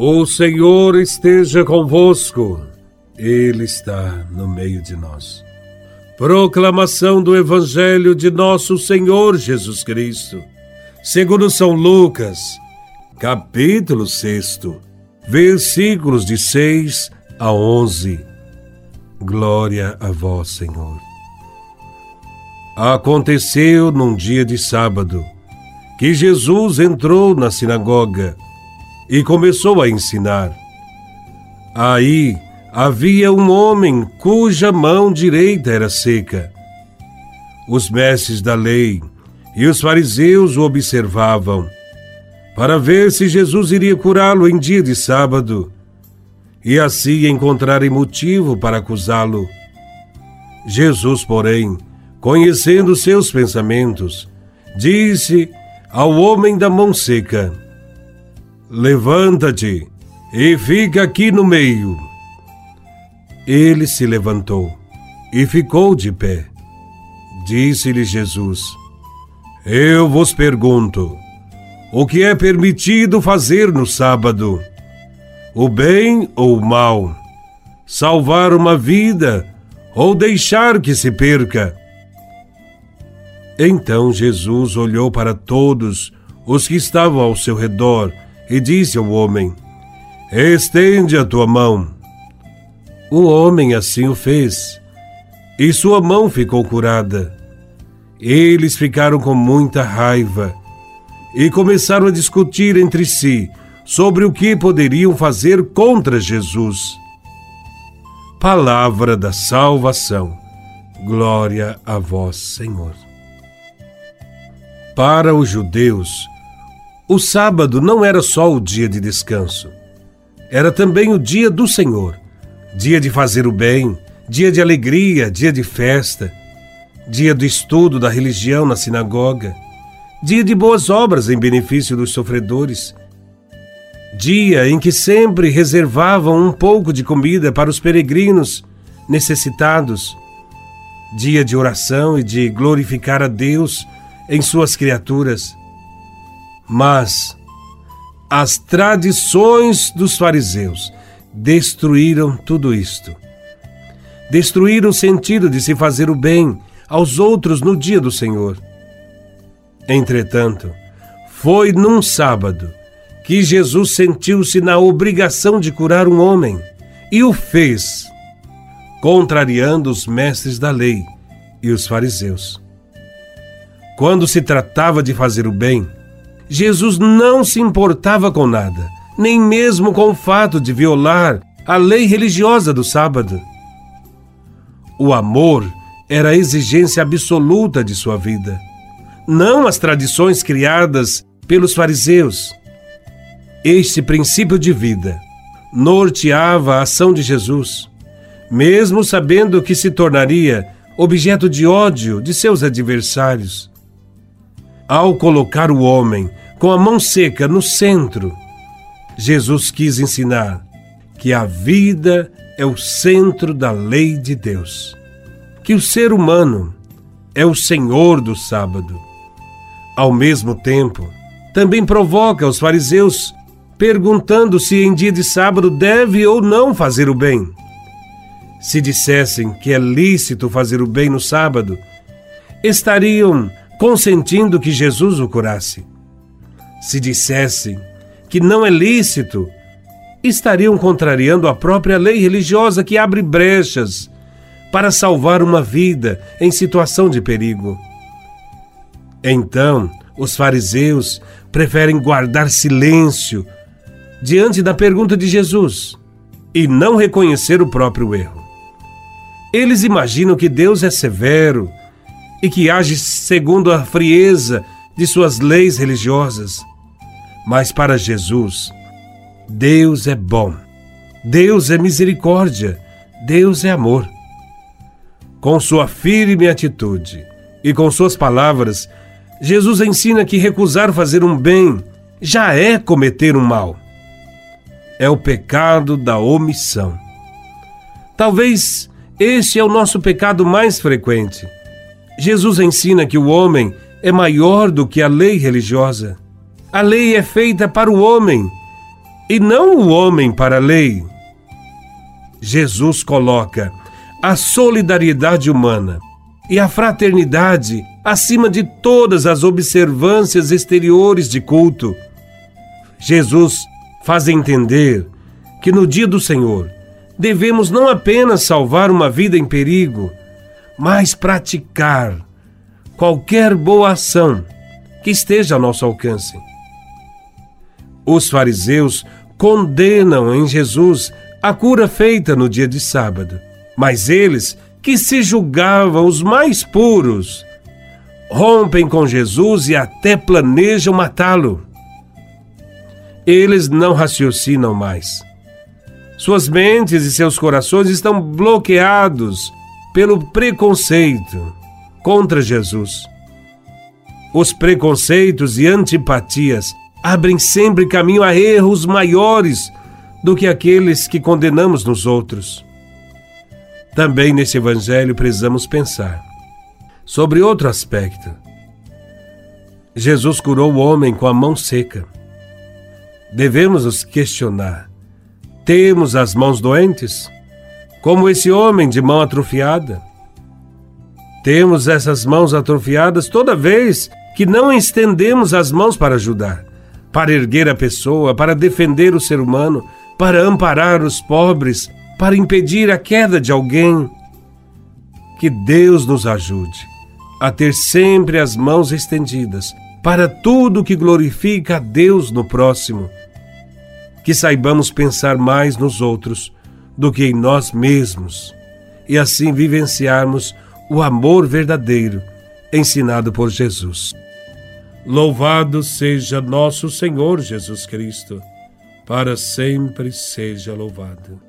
O Senhor esteja convosco, Ele está no meio de nós. Proclamação do Evangelho de Nosso Senhor Jesus Cristo, segundo São Lucas, capítulo 6, versículos de 6 a 11. Glória a vós, Senhor. Aconteceu num dia de sábado que Jesus entrou na sinagoga e começou a ensinar. Aí havia um homem cuja mão direita era seca. Os mestres da lei e os fariseus o observavam para ver se Jesus iria curá-lo em dia de sábado e assim encontrarem motivo para acusá-lo. Jesus, porém, conhecendo seus pensamentos, disse ao homem da mão seca: Levanta-te e fica aqui no meio. Ele se levantou e ficou de pé. Disse-lhe Jesus: Eu vos pergunto, o que é permitido fazer no sábado? O bem ou o mal? Salvar uma vida ou deixar que se perca? Então Jesus olhou para todos os que estavam ao seu redor e disse ao homem: Estende a tua mão. O homem assim o fez, e sua mão ficou curada. Eles ficaram com muita raiva e começaram a discutir entre si sobre o que poderiam fazer contra Jesus. Palavra da salvação. Glória a vós, Senhor. Para os judeus, o sábado não era só o dia de descanso, era também o dia do Senhor, dia de fazer o bem, dia de alegria, dia de festa, dia do estudo da religião na sinagoga, dia de boas obras em benefício dos sofredores, dia em que sempre reservavam um pouco de comida para os peregrinos necessitados, dia de oração e de glorificar a Deus em suas criaturas. Mas as tradições dos fariseus destruíram tudo isto. Destruíram o sentido de se fazer o bem aos outros no dia do Senhor. Entretanto, foi num sábado que Jesus sentiu-se na obrigação de curar um homem e o fez, contrariando os mestres da lei e os fariseus. Quando se tratava de fazer o bem, Jesus não se importava com nada, nem mesmo com o fato de violar a lei religiosa do sábado. O amor era a exigência absoluta de sua vida, não as tradições criadas pelos fariseus. Este princípio de vida norteava a ação de Jesus, mesmo sabendo que se tornaria objeto de ódio de seus adversários. Ao colocar o homem com a mão seca no centro, Jesus quis ensinar que a vida é o centro da lei de Deus, que o ser humano é o senhor do sábado. Ao mesmo tempo, também provoca os fariseus perguntando se em dia de sábado deve ou não fazer o bem. Se dissessem que é lícito fazer o bem no sábado, estariam consentindo que Jesus o curasse. Se dissessem que não é lícito, estariam contrariando a própria lei religiosa que abre brechas para salvar uma vida em situação de perigo. Então, os fariseus preferem guardar silêncio diante da pergunta de Jesus e não reconhecer o próprio erro. Eles imaginam que Deus é severo e que age segundo a frieza de suas leis religiosas. Mas para Jesus, Deus é bom, Deus é misericórdia, Deus é amor. Com sua firme atitude e com suas palavras, Jesus ensina que recusar fazer um bem já é cometer um mal. É o pecado da omissão. Talvez este é o nosso pecado mais frequente Jesus ensina que o homem é maior do que a lei religiosa. A lei é feita para o homem e não o homem para a lei. Jesus coloca a solidariedade humana e a fraternidade acima de todas as observâncias exteriores de culto. Jesus faz entender que no dia do Senhor devemos não apenas salvar uma vida em perigo, mas praticar qualquer boa ação que esteja a nosso alcance. Os fariseus condenam em Jesus a cura feita no dia de sábado, mas eles, que se julgavam os mais puros, rompem com Jesus e até planejam matá-lo. Eles não raciocinam mais. Suas mentes e seus corações estão bloqueados pelo preconceito contra Jesus. Os preconceitos e antipatias abrem sempre caminho a erros maiores do que aqueles que condenamos nos outros. Também nesse Evangelho precisamos pensar sobre outro aspecto. Jesus curou o homem com a mão seca. Devemos nos questionar: temos as mãos doentes? Como esse homem de mão atrofiada? Temos essas mãos atrofiadas toda vez que não estendemos as mãos para ajudar para erguer a pessoa, para defender o ser humano, para amparar os pobres, para impedir a queda de alguém. Que Deus nos ajude a ter sempre as mãos estendidas para tudo que glorifica a Deus no próximo. Que saibamos pensar mais nos outros do que em nós mesmos e assim vivenciarmos o amor verdadeiro ensinado por Jesus. Louvado seja nosso Senhor Jesus Cristo, para sempre seja louvado.